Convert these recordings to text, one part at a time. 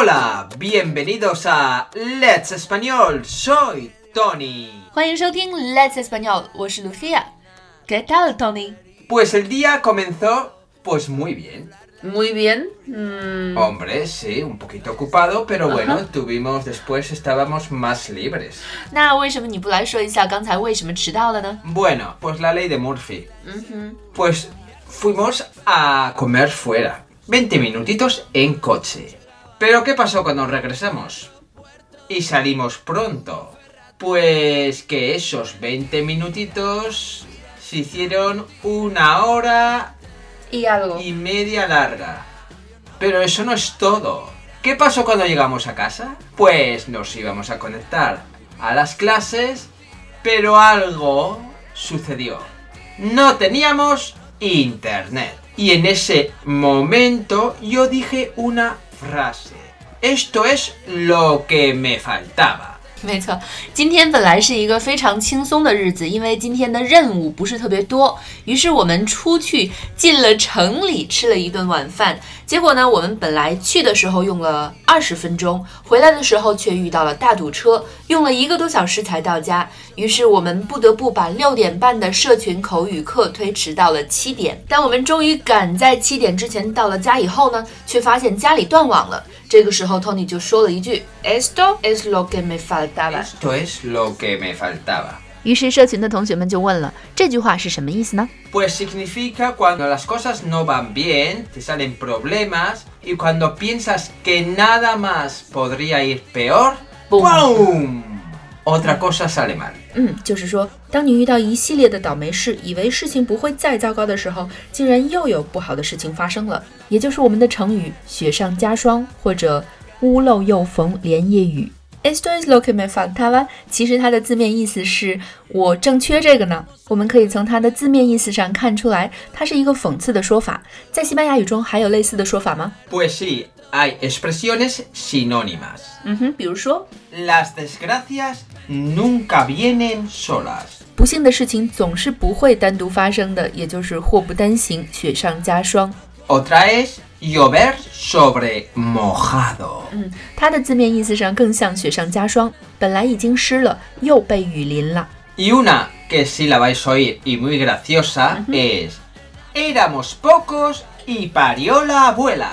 Hola, bienvenidos a Let's Español. Soy Tony. 欢迎收听 Let's Español，我是 Lucia。¿Qué tal, Tony? Pues el día comenzó pues muy bien. Muy bien. Mm, Hombre, sí, un poquito ocupado, pero bueno, tuvimos después estábamos más libres. 那为什么你不来说一下刚才为什么迟到了呢？ Bueno, pues la ley de Murphy. Pues fuimos a comer fuera. 20 minutitos en coche. Pero ¿qué pasó cuando regresamos? Y salimos pronto. Pues que esos 20 minutitos se hicieron una hora y algo. y media larga. Pero eso no es todo. ¿Qué pasó cuando llegamos a casa? Pues nos íbamos a conectar a las clases, pero algo sucedió. No teníamos internet. Y en ese momento yo dije una frase. Esto es lo que me faltaba. 没错，今天本来是一个非常轻松的日子，因为今天的任务不是特别多，于是我们出去进了城里吃了一顿晚饭。结果呢，我们本来去的时候用了二十分钟，回来的时候却遇到了大堵车，用了一个多小时才到家。于是我们不得不把六点半的社群口语课推迟到了七点。当我们终于赶在七点之前到了家以后呢，却发现家里断网了。这个时候，Tony 就说了一句：“Esto es lo que me faltaba。” Esto es lo que me faltaba. 于是社群的同学们就问了：“这句话是什么意思呢 Pues significa cuando las cosas no van bien, te salen problemas y cuando piensas que nada más podría ir peor. ¡pum! Otra cosa sale mal.？” 嗯，就是说，当你遇到一系列的倒霉事，以为事情不会再糟糕的时候，竟然又有不好的事情发生了，也就是我们的成语“雪上加霜”或者“屋漏又逢连夜雨”。Esto es lo que me faltaba。其实它的字面意思是我正缺这个呢。我们可以从它的字面意思上看出来，它是一个讽刺的说法。在西班牙语中还有类似的说法吗？ Pues sí, hay expresiones sinónimas. 嗯哼，比如说， Las desgracias nunca vienen solas. 不幸的事情总是不会单独发生的，也就是祸不单行，雪上加霜。 Otra es llover sobre mojado. 嗯，它的字面意思上更像雪上加霜，本来已经湿了，又被雨淋了。 Y una que sí la vais a oír y muy graciosa es Éramos pocos y parió la abuela.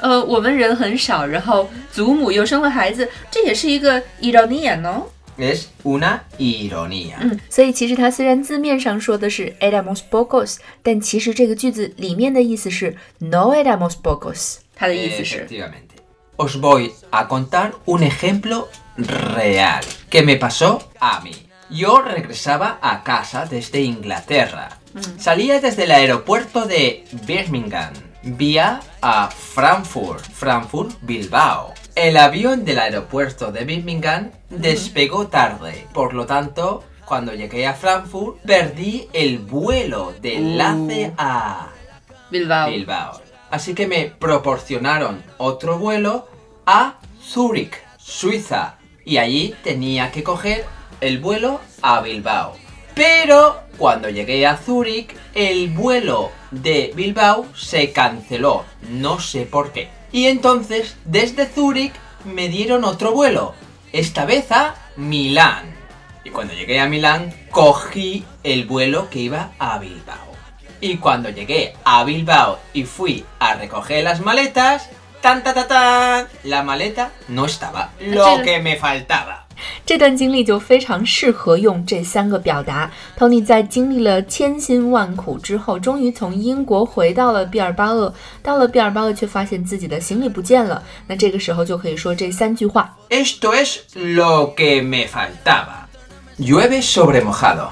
呃，我们人很少，然后祖母又生了孩子，这也是一个 ironía 哦。 Es una ironía. 嗯，所以其实它虽然字面上说的是 éramos pocos，但其实这个句子里面的意思是 no éramos pocos。它的意思是， Efectivamente. Os voy a contar un ejemplo real que me pasó a mí. Yo regresaba a casa desde Inglaterra. Salía desde el aeropuerto de Birmingham vía a Frankfurt, Frankfurt, Bilbao. El avión del aeropuerto de Birmingham despegó tarde, por lo tanto, cuando llegué a Frankfurt perdí el vuelo de enlace a Bilbao。Bilbao. Así que me proporcionaron otro vuelo a Zúrich, Suiza. Y allí tenía que coger el vuelo a Bilbao. Pero cuando llegué a Zúrich, el vuelo de Bilbao se canceló. No sé por qué. Y entonces, desde Zúrich, me dieron otro vuelo. Esta vez a Milán. Y cuando llegué a Milán, cogí el vuelo que iba a Bilbao. Y cuando llegué a Bilbao y fui a recoger las maletas, tan ta ta tan, la maleta no estaba. Lo que me faltaba. 这段经历就非常适合用这三个表达。Tony 在经历了千辛万苦之后，终于从英国回到了毕尔巴鄂。到了毕尔巴鄂，却发现自己的行李不见了。那这个时候就可以说这三句话。Esto es lo que me faltaba. Llueve sobre mojado.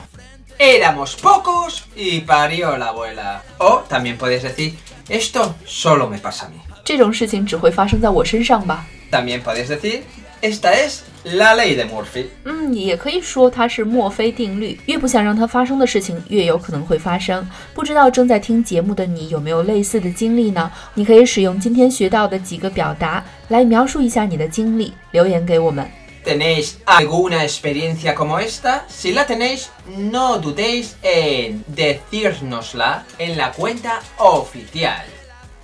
Éramos pocos y parió la abuela. O también puedes decir, esto solo me pasa a mí. 这种事情只会发生在我身上吧？También puedes decir, esta es la ley de Murphy. 嗯，也可以说它是墨菲定律，越不想让它发生的事情，越有可能会发生。不知道正在听节目的你有没有类似的经历呢？你可以使用今天学到的几个表达来描述一下你的经历，留言给我们。 ¿Tenéis alguna experiencia como esta? Si la tenéis, no dudéis en decírnosla en la cuenta oficial.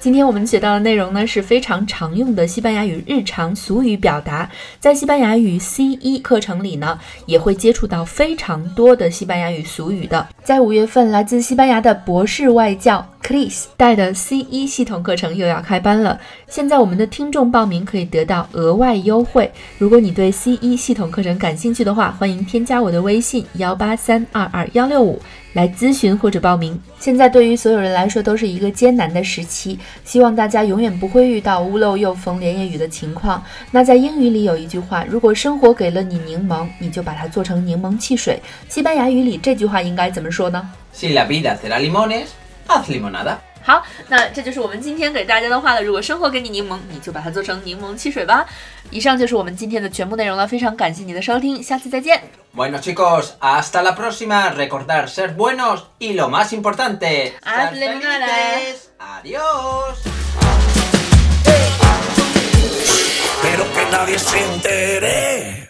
今天我们学到的内容呢是非常常用的西班牙语日常俗语表达，在西班牙语 C 一课程里呢也会接触到非常多的西班牙语俗语的。在五月份，来自西班牙的博士外教 Chris 带的 C 一系统课程又要开班了。现在我们的听众报名可以得到额外优惠。如果你对 C 一系统课程感兴趣的话，欢迎添加我的微信幺八三二二幺六五。来咨询或者报名。现在对于所有人来说都是一个艰难的时期，希望大家永远不会遇到屋漏又逢连夜雨的情况。那在英语里有一句话，如果生活给了你柠檬，你就把它做成柠檬汽水。西班牙语里这句话应该怎么说呢？Si la vida te da limones, haz limonada. 好，那这就是我们今天给大家的话了。如果生活给你柠檬，你就把它做成柠檬汽水吧。以上就是我们今天的全部内容了。非常感谢你的收听，下次再见。Bueno chicos, hasta la próxima. Recordar ser buenos y lo más importante, ser felices. Adiós. Pero que nadie se entere.